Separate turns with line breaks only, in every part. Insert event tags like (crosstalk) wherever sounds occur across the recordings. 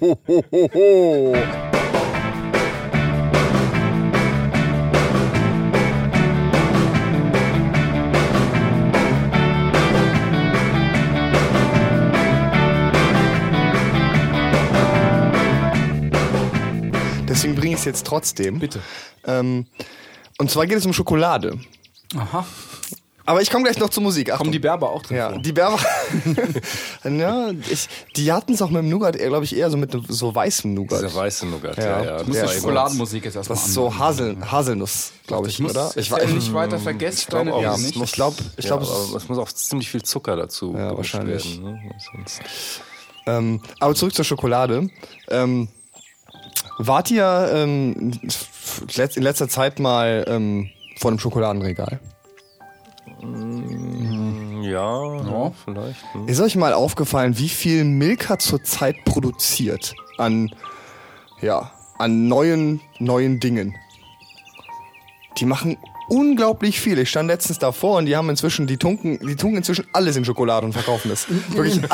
Deswegen bringe ich es jetzt trotzdem.
Bitte.
Ähm, und zwar geht es um Schokolade.
Aha.
Aber ich komme gleich noch zur Musik. Achtung.
Kommen die Berber auch drin
Ja,
vor?
die Berber. (laughs) ja, ich, die hatten es auch mit dem Nougat, glaube ich, eher so mit so weißem Nougat.
Dieser weiße Nougat,
Ja.
ja, ja.
Ich muss
Ja,
die
ich
Schokoladenmusik jetzt erstmal
Das ist so Hasel, Haselnuss, glaube ich,
Ich muss
oder?
ich
weiß
nicht weiter vergessen.
glaub auch,
Ja,
es
ich
muss-
glaube, ich
ja,
glaube, es
es muss auch ziemlich viel Zucker dazu
Ja, wahrscheinlich.
werden. Ne? Sonst
Ähm, aber zurück zur Schokolade. Ähm, wart ihr ähm, in letzter Zeit mal ähm, vor einem Schokoladenregal?
Ja,
Ja.
vielleicht. Hm.
Ist euch mal aufgefallen, wie viel Milka zurzeit produziert an, ja, an neuen, neuen Dingen? Die machen unglaublich viel. Ich stand letztens davor und die haben inzwischen, die tunken, die tunken inzwischen alles in Schokolade und verkaufen es. (laughs) Wirklich. (laughs)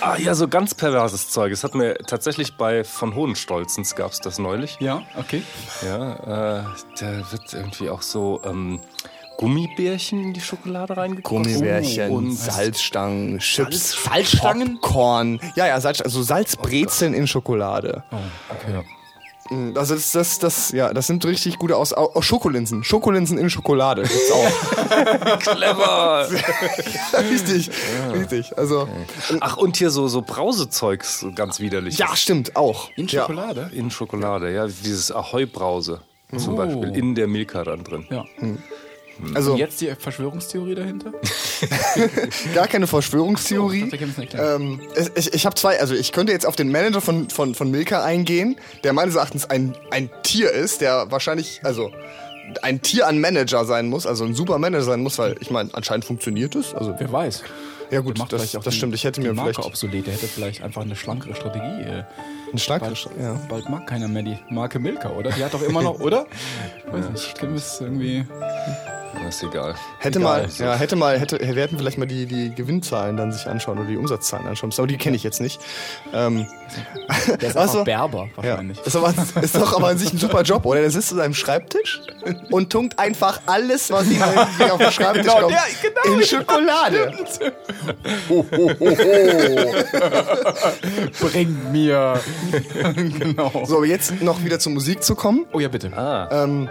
Ah ja, so ganz perverses Zeug. Es hat mir tatsächlich bei von Hohenstolzens gab es das neulich.
Ja, okay.
Ja, äh, da wird irgendwie auch so ähm, Gummibärchen in die Schokolade reingekommen.
Gummibärchen,
und
Salzstangen, Chips,
Salzstangen?
Popcorn. Ja, ja, Salz, also Salzbrezeln in Schokolade.
Oh, okay.
Also das, das, das, ja, das sind richtig gute aus. Auch Schokolinsen. Schokolinsen in Schokolade gibt's auch. (laughs)
clever. (laughs)
richtig, richtig. Also
Ach und hier so so Brausezeugs ganz widerlich.
ja, stimmt auch.
In
ja.
Schokolade?
in Schokolade, ja, dieses Ahoi Brause zum
Oh.
Beispiel in der Milka dann drin.
Ja.
Also
Und jetzt die Verschwörungstheorie dahinter? (laughs)
gar keine Verschwörungstheorie.
Ich dachte, ich.
Ähm, ich ich, habe zwei, also ich könnte jetzt auf den Manager von, von, von Milka eingehen, der meines Erachtens ein, ein Tier ist, der wahrscheinlich, also ein Tier an Manager sein muss, also ein super Manager sein muss, weil ich meine, anscheinend funktioniert es. Also
Wer weiß.
ja gut, das, das stimmt. Ich hätte mir
Marke
vielleicht
obsolet. Der hätte vielleicht einfach eine schlankere Strategie. äh,
einen Schlag.
Bald,
Ja.
bald mag keiner mehr die Marke Milka, oder? Die hat doch immer noch, oder? (laughs) Weiß nicht, können wir es irgendwie.
Das ist egal.
Hätte
Egal.
mal, ja, hätte mal, hätte, wir hätten vielleicht mal die, die Gewinnzahlen dann sich anschauen oder die Umsatzzahlen anschauen. Aber die kenne ich jetzt nicht. Ähm, (laughs)
Der ist
Ach
einfach
so.
Berber,
ja.
wahrscheinlich.
Ist, aber, ist doch aber an sich ein super Job, oder? Der sitzt an seinem Schreibtisch und tunkt einfach alles, was ihm auf den Schreibtisch
Genau,
kommt,
ja, genau,
in
ja,
Schokolade. (laughs)
Bring mir. (laughs) genau.
So, jetzt noch wieder zur Musik zu kommen.
Oh ja, bitte.
Ah,
Ähm,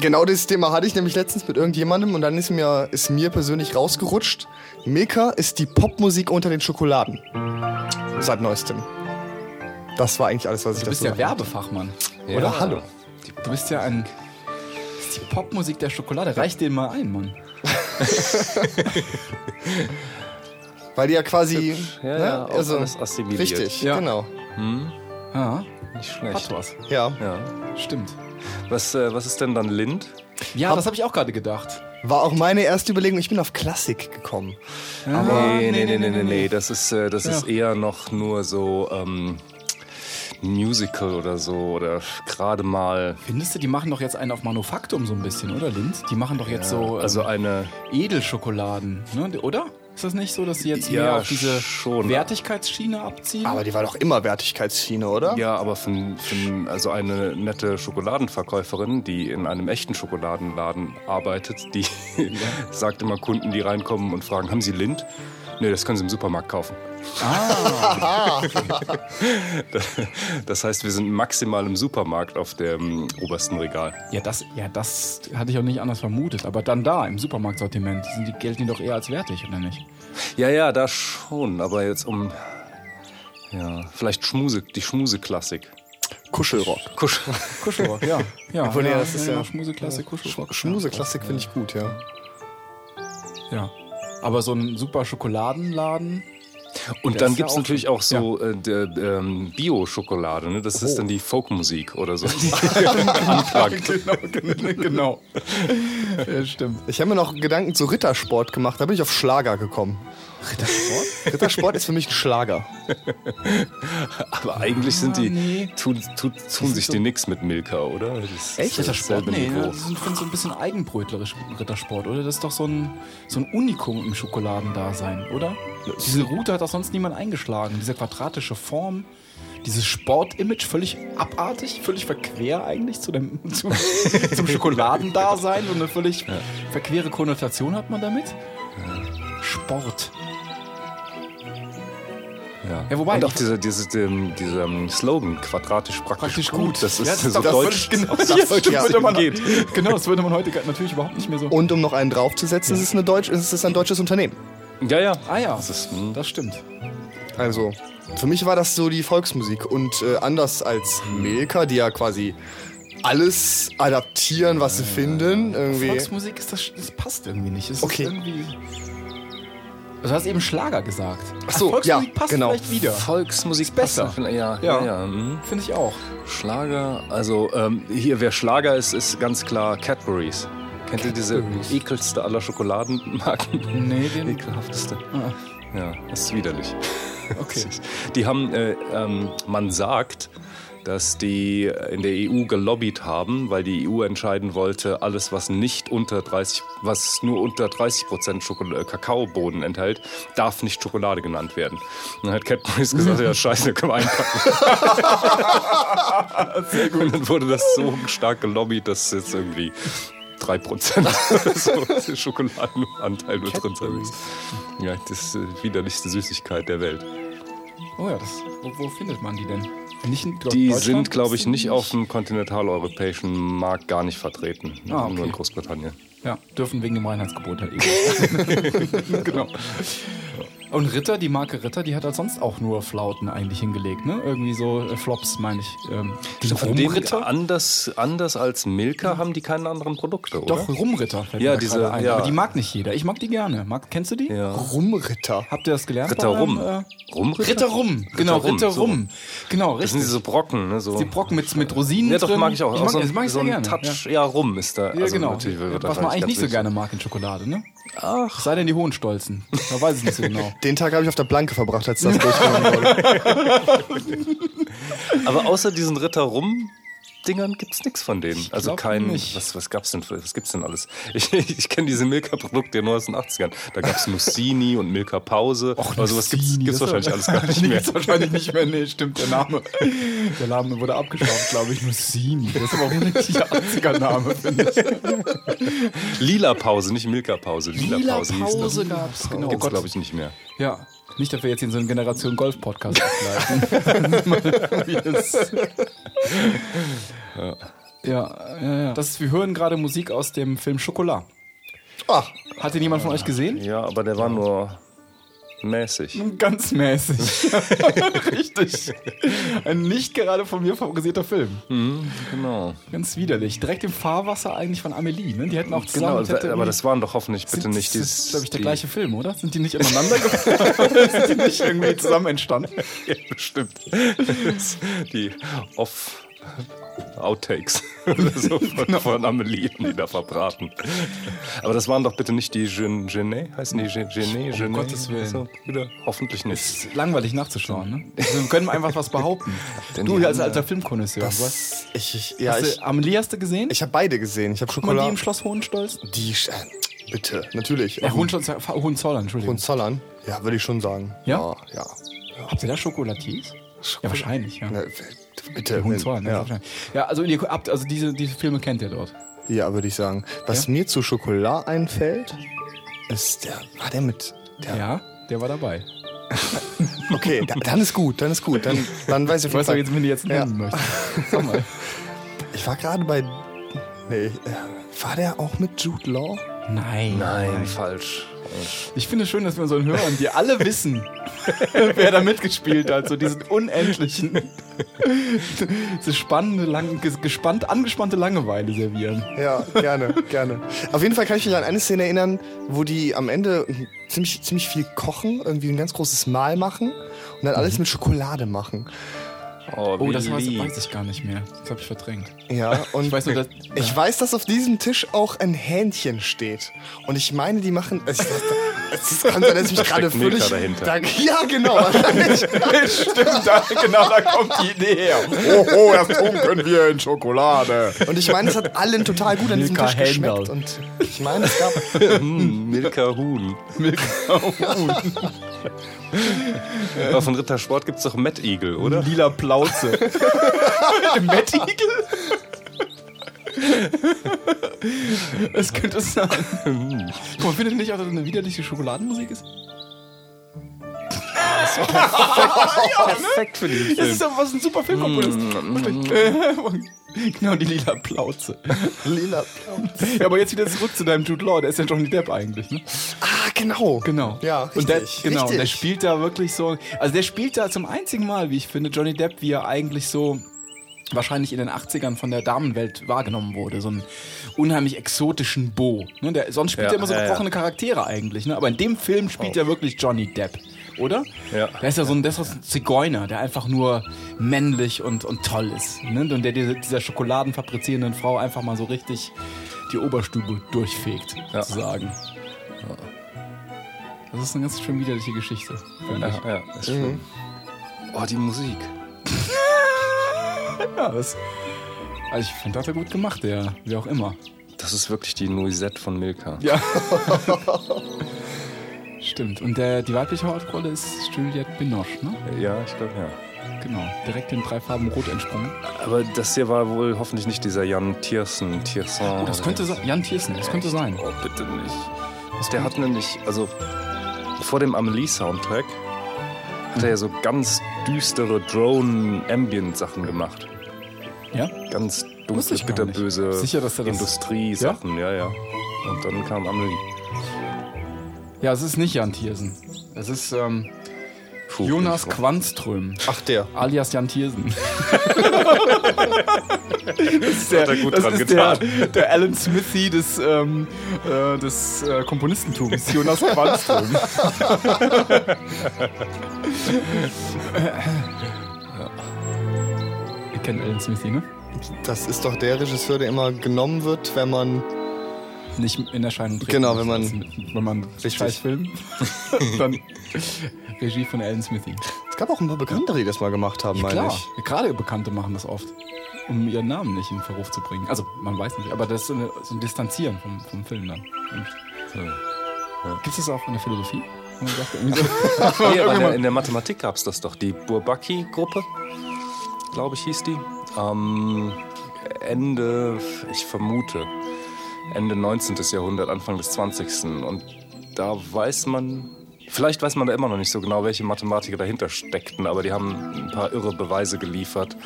genau dieses Thema hatte ich nämlich letztens mit irgendjemandem und dann ist mir, ist mir persönlich rausgerutscht. Milka ist die Popmusik unter den Schokoladen. Seit neuestem. Das war eigentlich alles, was ich
Du bist
dazu
ja Werbefachmann.
ja.
Oder hallo.
Du bist ja ein. Das ist die Popmusik der Schokolade. Reich den mal ein, Mann. (laughs)
Weil die ja quasi.
Ja,
ne,
ja,
also, richtig,
Ja.
genau.
Ja,
Nicht schlecht.
hat was.
Ja.
Ja.
Stimmt.
Was, äh, was ist denn dann Lind?
Ja, das habe ich auch gerade gedacht.
War auch meine erste Überlegung. Ich bin auf Klassik gekommen.
nee, nee, nee, nee, nee, nee. Das ist, äh, das ist
Ja.
eher noch nur so ähm, Musical oder so oder gerade mal.
Findest du, die machen doch jetzt einen auf Manufaktum so ein bisschen, oder, Linz? Die machen doch jetzt so ähm,
Also eine.
Edelschokoladen, ne? oder? Ist das nicht so, dass sie jetzt
Ja,
mehr auf diese
schon.
Wertigkeitsschiene abziehen?
Aber die war doch immer Wertigkeitsschiene, oder?
Ja, aber von, von, also eine nette Schokoladenverkäuferin, die in einem echten Schokoladenladen arbeitet, die (laughs) sagt immer Kunden, die reinkommen und fragen, haben Sie Lind? Nee, das können Sie im Supermarkt kaufen. (laughs) Das heißt, wir sind maximal im Supermarkt auf dem obersten Regal.
Ja, das, ja, das hatte ich auch nicht anders vermutet. Aber dann da, im Supermarktsortiment, sind die, gelten die doch eher als wertig, oder nicht?
Ja, ja, da schon, aber jetzt um. Ja, vielleicht Schmuse, die Schmuseklassik.
Kuschelrock.
Kusch.
Kuschelrock, ja. ja,
Obwohl, ja, das ist ja-
Schmuseklasse, Kuschelrock.
Schmuseklassik finde ich gut, ja.
Ja. Aber so ein super Schokoladenladen.
Und dann
ja
gibt es
auch-
natürlich auch so äh, der, ähm, Bio-Schokolade, ne? Das ist dann die Folkmusik oder so. (laughs) (laughs) (laughs)
genau, genau. ja, stimmt.
Ich habe mir noch Gedanken zu Rittersport gemacht. Da bin ich auf Schlager gekommen.
Rittersport?
Rittersport ist für mich ein Schlager.
Aber eigentlich sind die,
nee.
tun, tun, tun sich
so-
die nix mit Milka, oder? Das ist
Echt? Rittersport? Nee,
Niveau.
das ist so ein bisschen eigenbrötlerisch Rittersport, oder? Das ist doch so ein, so ein Unikum im Schokoladendasein, oder? Diese Route hat doch sonst niemand eingeschlagen. Diese quadratische Form, dieses Sportimage, völlig abartig, völlig verquer eigentlich zu dem, (laughs) zu, zum Schokoladendasein. So eine völlig verquere Konnotation hat man damit. Sport.
Ja.
Ja, wobei
Und auch dieser diese, dem- dieser ähm, Slogan, quadratisch praktisch,
Praktisch gut.
Das ist
Ja,
so
doch
deutsch.
völlig Genau,
das
ja,
deutsch
würde man,
geht.
genau, das würde man heute natürlich überhaupt nicht mehr so.
Und um noch einen draufzusetzen, es ist, eine Deutsch, es ist ein deutsches Unternehmen.
Ja, ja.
ah ja,
Das ist, hm.
das stimmt.
Also, für mich war das so die Volksmusik. Und äh, anders als Milka, die ja quasi alles adaptieren, was sie finden. Irgendwie.
Volksmusik ist das, das passt irgendwie nicht. Es
Okay.
Ist du hast eben Schlager gesagt.
Ach so,
Volksmusik
ja,
passt
genau.
vielleicht wieder.
Volksmusik
besser.
passt. Ja, ja,
Ja.
ja. hm.
Finde ich auch.
Schlager, also ähm, hier, wer Schlager ist, ist ganz klar Cadbury's. Kennt ihr diese
Cadbury's.
ekelste aller Schokoladenmarken?
Nee, den.
Ekelhafteste.
Ah,
Ja, das ist widerlich.
okay. (laughs)
Die haben, äh, ähm, man sagt, dass die in der EU gelobbyt haben, weil die EU entscheiden wollte, alles, was nicht unter 30, was nur unter 30 Prozent äh, Kakaobohnen enthält, darf nicht Schokolade genannt werden. Und dann hat Cadbury's gesagt, ja, scheiße, können wir einpacken. (laughs) Sehr gut. Und dann wurde das so stark gelobbyt, dass jetzt irgendwie 3 Prozent (laughs) so Schokoladenanteil mit drin sein muss. Ja, das ist die widerlichste Süßigkeit der Welt.
Oh ja, das, wo, wo findet man die denn? Nicht in
Die sind, glaube ich, nicht
Nicht-
auf dem kontinentaleuropäischen Markt gar nicht vertreten.
Ah, okay.
Nur in Großbritannien.
Ja, dürfen wegen dem Reinheitsgebot halt eben. (laughs) (laughs) genau. Und Ritter, die Marke Ritter, die hat halt sonst auch nur Flauten eigentlich hingelegt, ne? Irgendwie so äh, Flops, meine ich. Ähm, die Rumritter?
anders, anders als Milka haben die keine anderen Produkte, oder?
Doch, Rumritter fällt
Ja,
mir
diese-
ein.
ja.
Aber die mag nicht jeder. Ich mag die gerne. Mag, kennst du die?
Ja.
Rumritter.
Habt ihr das gelernt?
Ritter
bei
Rum. Rum?
Äh, Ritter Rum. Genau,
Rum,
Ritter
so.
Rum. Genau,
Das sind
richtig.
diese Brocken, ne? So.
die Brocken mit, mit Rosinen
ja, doch,
drin.
mag ich auch.
Ich
auch
mag,
so
das
ein,
mag ich
so
gerne.
Touch, ja. rum ist da.
Ja,
also
genau.
natürlich
Was man eigentlich nicht so gerne mag in Schokolade, ne? Ach. Sei denn die Hohenstolzen. Da weiß ich nicht so genau. (laughs)
Den Tag habe ich auf der Blanke verbracht, als das durchgenommen wurde. (laughs)
Aber außer diesen Ritter rum. Dingern gibt's nichts von denen. Also kein.
nicht.
Was, was gab's denn? für- Was gibt's denn alles? (laughs) Ich, ich kenne diese Milka-Produkte nur aus den 80ern. Da gab's Nussini und Milka Pause. Aber sowas gibt's, gibt's wahrscheinlich alles gar nicht (laughs) mehr.
Gibt's wahrscheinlich nicht mehr. Nee, stimmt, der Name. Der Name wurde abgeschafft, glaube ich. Nussini. Das ist aber auch ein richtiger 80er-Name, finde ich.
Lila Pause, nicht Milka Pause. Lila,
Lila
Pause das.
gab's, genau.
Gibt's, glaube ich, nicht mehr.
Ja. Nicht, dass wir jetzt hier in so einen Generation Golf-Podcast (laughs) abgleiten. Wie (laughs) das- ja, ja, ja. Das, wir hören gerade Musik aus dem Film Schokolade.
Ach,
Hat den jemand von euch gesehen?
Ja, aber der war nur mäßig.
Ganz mäßig. (laughs) Richtig. Ein nicht gerade von mir favorisierter Film.
Genau.
Ganz widerlich. Direkt im Fahrwasser eigentlich von Amelie. Ne? Die hätten auch zusammen.
Genau,
das
aber das waren doch hoffentlich bitte
sind,
nicht
Das
dieses.
ist, glaube ich, der
die-
gleiche Film, oder? Sind die nicht ineinander? (laughs) (laughs) Sind die nicht irgendwie zusammen entstanden?
Ja, bestimmt. die Off. Outtakes (laughs) oder so von, (laughs)
Genau.
von Amelie, die da verbraten. Aber das waren doch bitte nicht die Gen Genet? Heißen die Gen Genet? Genet?
Gottes Willen.
So, wieder? Hoffentlich nicht.
Ist langweilig nachzuschauen, ne? Also wir können einfach was behaupten. (laughs) Du
die
als alter Filmkonnoisseur. was?
ich, ich, ja,
hast
ich,
du, Amelie hast du gesehen?
ich habe beide gesehen. Ich habe
mal die
Schokolade.
im Schloss Hohenstolz?
Die, äh, bitte, natürlich.
Ja, Hohenstolz, Hohenzollern, Entschuldigung.
Hohenzollern? Ja, würde ich schon sagen.
Ja?
Ja. ja.
Habt ihr da Schokolatiers? Ja, wahrscheinlich, ja.
Na, bitte.
Die Hohenzollern, ja.
ja.
Ja, also, ihr habt, also diese, diese Filme kennt ihr dort.
ja, würde ich sagen. Was
Ja?
mir zu Schokolade einfällt, ist der. War der mit. Der,
Ja, der war dabei. (laughs)
Okay, da, dann ist gut, dann ist gut. Dann, dann weiß ich
Ich weiß
jeden
jetzt,
Fall.
wen du jetzt nennen möchtest. Sag mal. (laughs)
Ich war gerade bei. Nee, äh, war der auch mit Jude Law?
Nein.
Nein, falsch.
Ich finde es schön, dass wir unseren Hörern, die alle wissen, (laughs) wer da mitgespielt hat, so diesen unendlichen, diese spannende, lang, ges- gespannt, angespannte Langeweile servieren.
Ja, gerne, gerne. Auf jeden Fall kann ich mich an eine Szene erinnern, wo die am Ende ziemlich, ziemlich viel kochen, irgendwie ein ganz großes Mahl machen und dann alles mit Schokolade machen.
Oh,
Oh, das weiß, weiß ich gar nicht mehr. Das habe ich verdrängt.
Ja, und
Ich weiß nur, dass.
ich weiß, dass auf diesem Tisch auch ein Hähnchen steht. Und ich meine, die machen. Es, Es kann sein, dass ich mich gerade
Milka
völlig.
dahinter.
Da, (laughs) ja, genau. (laughs)
Stimmt, da, genau, da kommt die Idee her. Oh, oh, das tunken wir in Schokolade.
Und ich meine, es hat allen total gut an diesem
Milka
Tisch geschmeckt.
Händel.
Und ich meine, es gab. (laughs)
Hm, Milka Huhn. Aber von Ritter Sport gibt es doch Eagle, oder?
Lila Plauze. Mettigel? (laughs) Es könnte sein. Guck mal, findet ihr nicht auch, dass das eine widerliche Schokoladenmusik ist? (laughs)
Perfekt für den
Das ist doch was ein super Filmkomponist. (laughs) genau, die lila Plauze.
Lila.
Ja, aber jetzt wieder zurück zu deinem Jude Law. Der ist ja Johnny Depp eigentlich, ne?
Ah, genau.
Genau.
Ja,
und der,
richtig,
genau, und der
richtig.
spielt da wirklich so. Also der spielt da zum einzigen Mal, wie ich finde, Johnny Depp, wie er eigentlich so wahrscheinlich in den 80ern von der Damenwelt wahrgenommen wurde. So einen unheimlich exotischen Bo. Ne? Der, sonst spielt
Ja,
er immer so
ja, ja.
gebrochene Charaktere eigentlich. Ne? Aber in dem Film spielt er wirklich Johnny Depp. Oder?
Ja.
Der ist ja so ein, der ist ein Zigeuner, der einfach nur männlich und, und toll ist. Ne? Und der diese, dieser schokoladenfabrizierenden Frau einfach mal so richtig die Oberstube durchfegt,
Ja.
sozusagen. Ja. Das ist eine ganz schön widerliche Geschichte. finde ich.
Ja, ja, ist schön. Oh, die Musik.
Ja, das. Also ich finde, hat er gut gemacht, der, wie auch immer.
Das ist wirklich die Noisette von Milka.
Ja. (laughs) Stimmt. Und der, die weibliche Hauptrolle ist Juliette Binoche, ne?
Ja, ich glaube, ja.
Genau. Direkt in drei Farben rot entsprungen.
Aber das hier war wohl hoffentlich nicht dieser Jan Tiersen. Tiersen
Oh, das könnte sein. Jan Thiersen, das könnte sein.
Oh, bitte nicht. Der hat nämlich, also vor dem Amelie-Soundtrack hat er ja so ganz düstere Drone-Ambient-Sachen gemacht.
Ja?
Ganz dunkle, bitterböse
Sicher, dass er das-
Industrie-Sachen, ja? ja, Und dann kam Amelie.
Ja, es ist nicht Jan Thiersen. Es ist ähm,
Puh,
Jonas. Quanström.
Ach, der.
alias Jan Thiersen. (laughs) das ist der,
hat er gut
das
dran
ist der, der Alan Smithy des, ähm, äh, des äh, Komponistentums, Jonas Quanström. (laughs) Kennt Alan Smithy, ne?
Das ist doch der Regisseur, der immer genommen wird, wenn man.
Nicht in Erscheinung treten.
Genau, wenn man-
als- Wenn man
Richtig.
Scheißfilm, (laughs) dann Regie von Alan Smithy.
Es gab auch ein paar Bekannte, die das mal gemacht haben, meine
Klar,
ich.
gerade Bekannte machen das oft, um ihren Namen nicht in Verruf zu bringen. Also, man weiß nicht, aber das ist so, eine, so ein Distanzieren vom, vom Film dann. Gibt es das auch in der Philosophie? Wo man sagt, irgendwie so- (laughs)
Nee, aber in, der, in der Mathematik gab es das doch. Die Bourbaki-Gruppe, glaube ich, hieß die. Ähm, Ende, ich vermute, Ende 19. Jahrhundert, Anfang des 20. Und da weiß man, vielleicht weiß man da immer noch nicht so genau, welche Mathematiker dahinter steckten, aber die haben ein paar irre Beweise geliefert.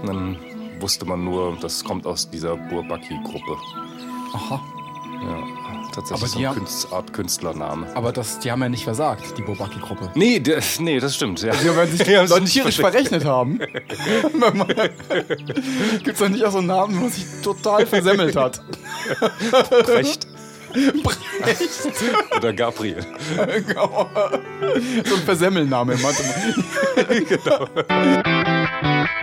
Und dann wusste man nur, das kommt aus dieser Bourbaki-Gruppe.
Aha.
Ja, tatsächlich
Aber
so
die
eine
haben-
Künst, Art Künstlername.
Aber das, die haben ja nicht versagt, die Bobaki-Gruppe.
Nee, der, nee, das stimmt. Ja.
Die werden sich
Die haben sich
Leute
nicht
tierisch verrechnet haben. (laughs) Gibt es doch nicht auch so einen Namen, wo man sich total versemmelt hat?
Brecht
Brecht.
oder Gabriel.
Genau. so ein Versemmelname im Mathematik. (laughs)